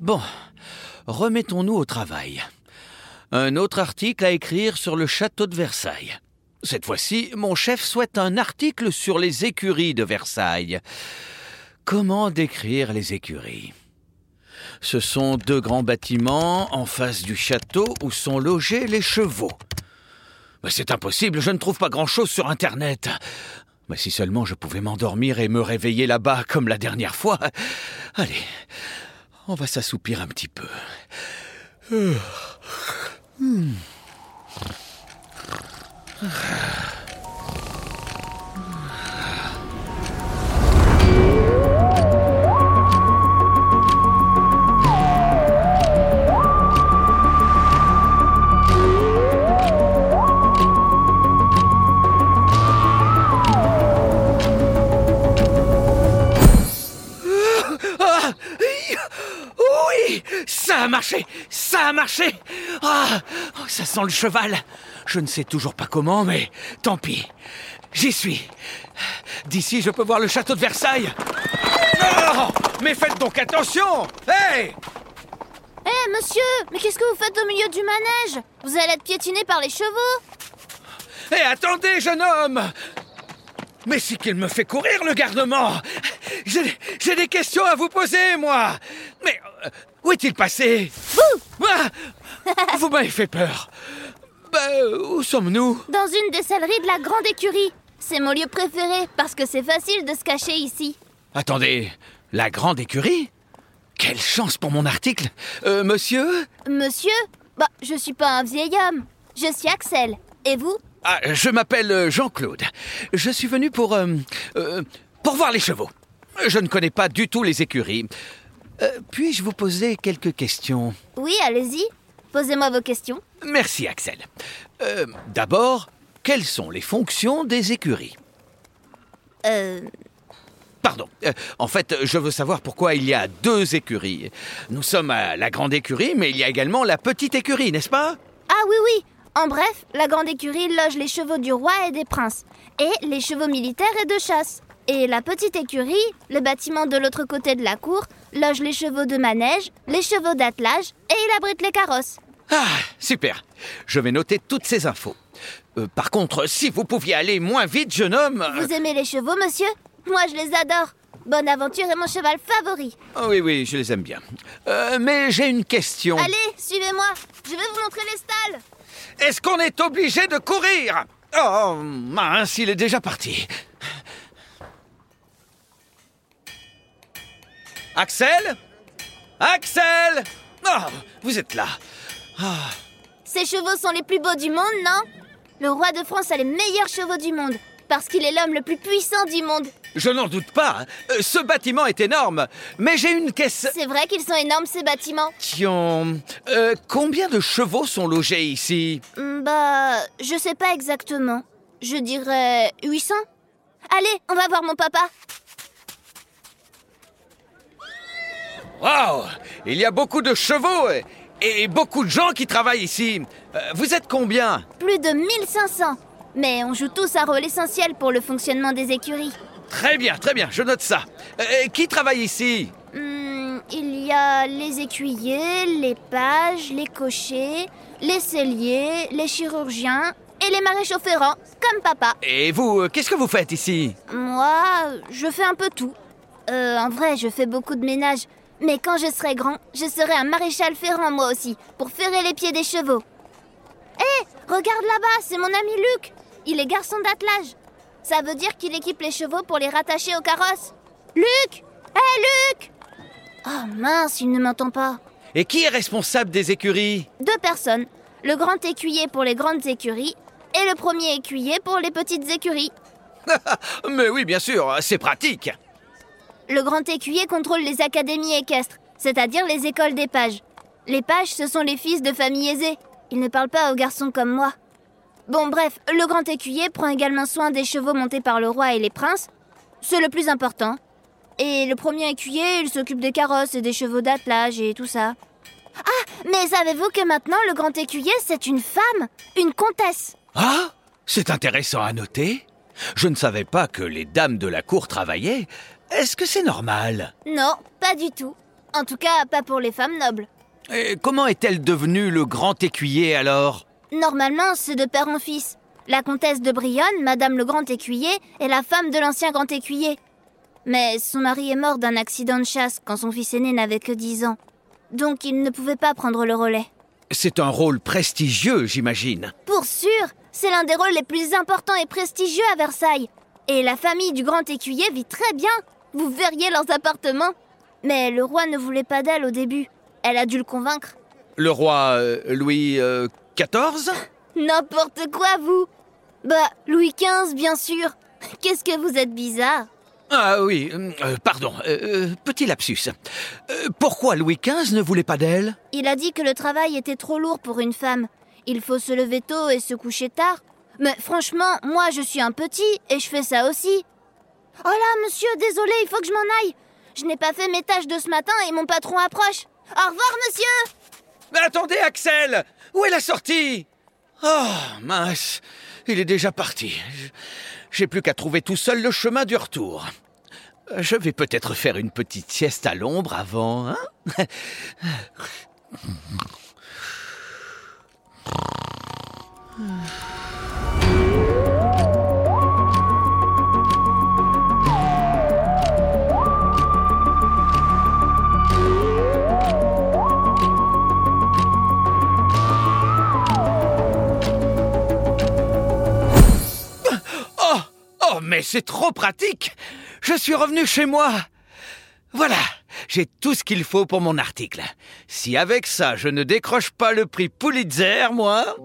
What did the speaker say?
Bon, remettons-nous au travail. Un autre article à écrire sur le château de Versailles. Cette fois-ci, mon chef souhaite un article sur les écuries de Versailles. Comment décrire les écuries? Ce sont deux grands bâtiments en face du château où sont logés les chevaux. C'est impossible, je ne trouve pas grand-chose sur Internet. Mais si seulement je pouvais m'endormir et me réveiller là-bas comme la dernière fois. Allez, on va s'assoupir un petit peu. Hmm. Marché Ça a marché. Ah oh, Ça sent le cheval. Je ne sais toujours pas comment, mais tant pis. J'y suis. D'ici, je peux voir le château de Versailles. Mais faites donc attention. Hey! Hé, monsieur Mais qu'est-ce que vous faites au milieu du manège? Vous allez être piétiné par les chevaux. Hé, attendez, jeune homme. Mais c'est qu'il me fait courir, le gardement J'ai des questions à vous poser, moi. Mais euh, où est-il passé? Vous. Ah Vous m'avez fait peur. Ben, où sommes-nous? Dans une des selleries de la grande écurie. C'est mon lieu préféré parce que c'est facile de se cacher ici. Attendez, la grande écurie? Quelle chance pour mon article. Euh, monsieur? Monsieur? Bah, je suis pas un vieil homme. Je suis Axel. Et vous? Ah, je m'appelle euh, Jean-Claude. Je suis venu pour... euh, euh, pour voir les chevaux. Je ne connais pas du tout les écuries. Euh, Puis-je vous poser quelques questions Oui, allez-y. Posez-moi vos questions. Merci, Axel. Euh, D'abord, quelles sont les fonctions des écuries Euh... Pardon. Euh, en fait, je veux savoir pourquoi il y a deux écuries. Nous sommes à la grande écurie, mais il y a également la petite écurie, n'est-ce pas? Ah oui, oui En bref, la grande écurie loge les chevaux du roi et des princes, et les chevaux militaires et de chasse. Et la petite écurie, le bâtiment de l'autre côté de la cour, loge les chevaux de manège, les chevaux d'attelage, et il abrite les carrosses. Ah, super. Je vais noter toutes ces infos. Euh, par contre, si vous pouviez aller moins vite, jeune homme... euh, Vous aimez les chevaux, monsieur? Moi, je les adore. Bonne aventure est mon cheval favori. oh oui, oui, je les aime bien. Euh, mais j'ai une question. Allez, suivez-moi. Je vais vous montrer les stalles. Est-ce qu'on est obligé de courir? Oh, mince, il est déjà parti. Axel Axel Oh, vous êtes là. Ces chevaux sont les plus beaux du monde, non? Le roi de France a les meilleurs chevaux du monde, parce qu'il est l'homme le plus puissant du monde. Je n'en doute pas. Euh, Ce bâtiment est énorme. Mais j'ai une question. C'est vrai qu'ils sont énormes, ces bâtiments. Euh, combien de chevaux sont logés ici? Hmm, Bah, je sais pas exactement. Je dirais 800 Allez, on va voir mon papa. Waouh Il y a beaucoup de chevaux et, et beaucoup de gens qui travaillent ici. Euh, vous êtes combien? Plus de 1500. Mais on joue tous un rôle essentiel pour le fonctionnement des écuries. Très bien, très bien, je note ça. Euh, qui travaille ici? Hmm, il y a les écuyers, les pages, les cochers, les celliers, les chirurgiens et les maréchaux ferrants, comme papa. Et vous, euh, qu'est-ce que vous faites ici? Moi, je fais un peu tout. Euh, en vrai, je fais beaucoup de ménage. Mais quand je serai grand, je serai un maréchal ferrant moi aussi, pour ferrer les pieds des chevaux. Hé, regarde là-bas, c'est mon ami Luc. Il est garçon d'attelage. Ça veut dire qu'il équipe les chevaux pour les rattacher au carrosse. Luc Hé, Luc Oh mince, il ne m'entend pas. Et qui est responsable des écuries? Deux personnes. Le grand écuyer pour les grandes écuries et le premier écuyer pour les petites écuries. Mais oui, bien sûr, c'est pratique. Le grand écuyer contrôle les académies équestres, c'est-à-dire les écoles des pages. Les pages, ce sont les fils de familles aisées. Ils ne parlent pas aux garçons comme moi. Bon, bref, le grand écuyer prend également soin des chevaux montés par le roi et les princes. C'est le plus important. Et le premier écuyer, il s'occupe des carrosses et des chevaux d'attelage et tout ça. Ah, mais savez-vous que maintenant, le grand écuyer, c'est une femme Une comtesse? Ah C'est intéressant à noter. Je ne savais pas que les dames de la cour travaillaient. Est-ce que c'est normal? Non, pas du tout. En tout cas, pas pour les femmes nobles. Et comment est-elle devenue le grand écuyer alors? Normalement, c'est de père en fils. La comtesse de Brionne, Madame le Grand Écuyer, est la femme de l'ancien Grand Écuyer. Mais son mari est mort d'un accident de chasse quand son fils aîné n'avait que 10 ans. Donc il ne pouvait pas prendre le relais. C'est un rôle prestigieux, j'imagine. Pour sûr, c'est l'un des rôles les plus importants et prestigieux à Versailles. Et la famille du Grand Écuyer vit très bien. Vous verriez leurs appartements. Mais le roi ne voulait pas d'elle au début. Elle a dû le convaincre. Le roi euh, Louis euh, XIV N'importe quoi, vous Bah, Louis XV, bien sûr. Qu'est-ce que vous êtes bizarre? Ah oui, euh, pardon, euh, petit lapsus. Euh, pourquoi Louis XV ne voulait pas d'elle? Il a dit que le travail était trop lourd pour une femme. Il faut se lever tôt et se coucher tard. Mais franchement, moi je suis un petit et je fais ça aussi. Oh là, monsieur, désolé, il faut que je m'en aille. Je n'ai pas fait mes tâches de ce matin et mon patron approche. Au revoir, monsieur Mais attendez, Axel Où est la sortie? Oh, mince, il est déjà parti. J'ai plus qu'à trouver tout seul le chemin du retour. Je vais peut-être faire une petite sieste à l'ombre avant, hein? Mais c'est trop pratique. Je suis revenu chez moi. Voilà, j'ai tout ce qu'il faut pour mon article. Si avec ça je ne décroche pas le prix Pulitzer, moi...